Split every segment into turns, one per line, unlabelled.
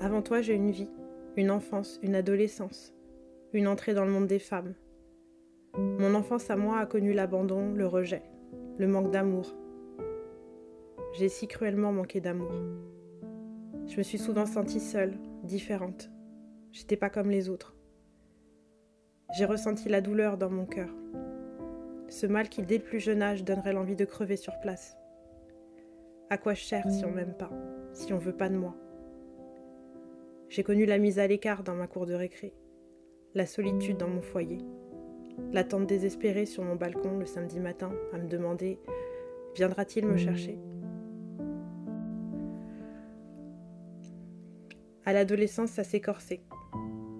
Avant toi, j'ai une vie, une enfance, une adolescence, une entrée dans le monde des femmes. Mon enfance à moi a connu l'abandon, le rejet, le manque d'amour. J'ai si cruellement manqué d'amour. Je me suis souvent sentie seule, différente. J'étais pas comme les autres. J'ai ressenti la douleur dans mon cœur. Ce mal qui, dès le plus jeune âge, donnerait l'envie de crever sur place. À quoi sers si on m'aime pas, si on veut pas de moi J'ai connu la mise à l'écart dans ma cour de récré, la solitude dans mon foyer, l'attente désespérée sur mon balcon le samedi matin à me demander viendra-t-il me chercher? À l'adolescence, ça s'est corsé.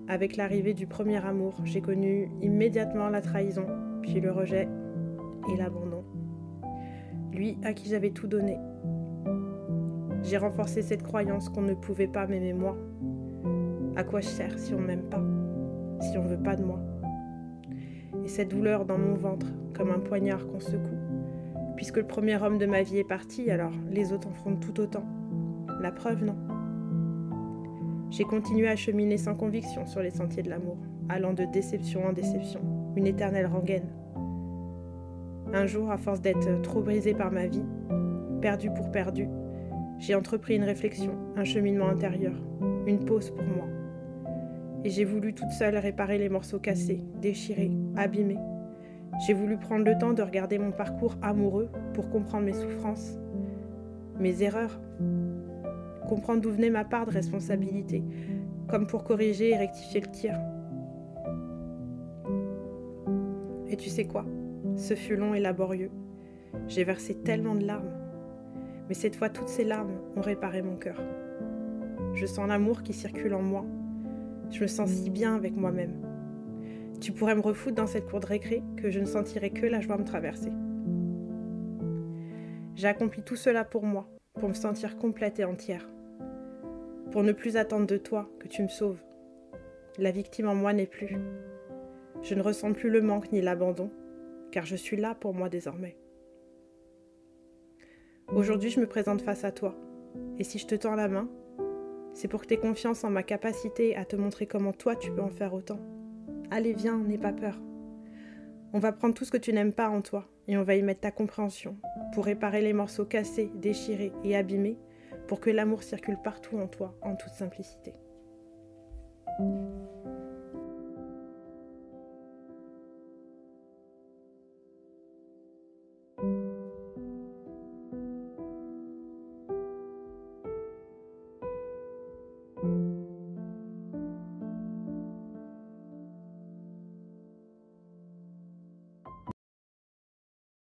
Avec l'arrivée du premier amour, j'ai connu immédiatement la trahison, puis le rejet et l'abandon. Lui à qui j'avais tout donné. J'ai renforcé cette croyance qu'on ne pouvait pas m'aimer moi. À quoi je sers si on m'aime pas, si on veut pas de moi? Et cette douleur dans mon ventre, comme un poignard qu'on secoue. Puisque le premier homme de ma vie est parti, alors les autres en feront tout autant. La preuve, non. J'ai continué à cheminer sans conviction sur les sentiers de l'amour, allant de déception en déception, une éternelle rengaine. Un jour, à force d'être trop brisée par ma vie, perdue pour perdue, j'ai entrepris une réflexion, un cheminement intérieur, une pause pour moi. Et j'ai voulu toute seule réparer les morceaux cassés, déchirés, abîmés. J'ai voulu prendre le temps de regarder mon parcours amoureux pour comprendre mes souffrances, mes erreurs, comprendre d'où venait ma part de responsabilité, comme pour corriger et rectifier le tir. Et tu sais quoi? Ce fut long et laborieux. J'ai versé tellement de larmes. Mais cette fois, toutes ces larmes ont réparé mon cœur. Je sens l'amour qui circule en moi. Je me sens si bien avec moi-même. Tu pourrais me refoutre dans cette cour de récré que je ne sentirais que la joie me traverser. J'ai accompli tout cela pour moi, pour me sentir complète et entière pour ne plus attendre de toi que tu me sauves. La victime en moi n'est plus. Je ne ressens plus le manque ni l'abandon, car je suis là pour moi désormais. Aujourd'hui, je me présente face à toi, et si je te tends la main, c'est pour que tu aies confiance en ma capacité à te montrer comment toi tu peux en faire autant. Allez, viens, n'aie pas peur. On va prendre tout ce que tu n'aimes pas en toi, et on va y mettre ta compréhension, pour réparer les morceaux cassés, déchirés et abîmés pour que l'amour circule partout en toi en toute simplicité.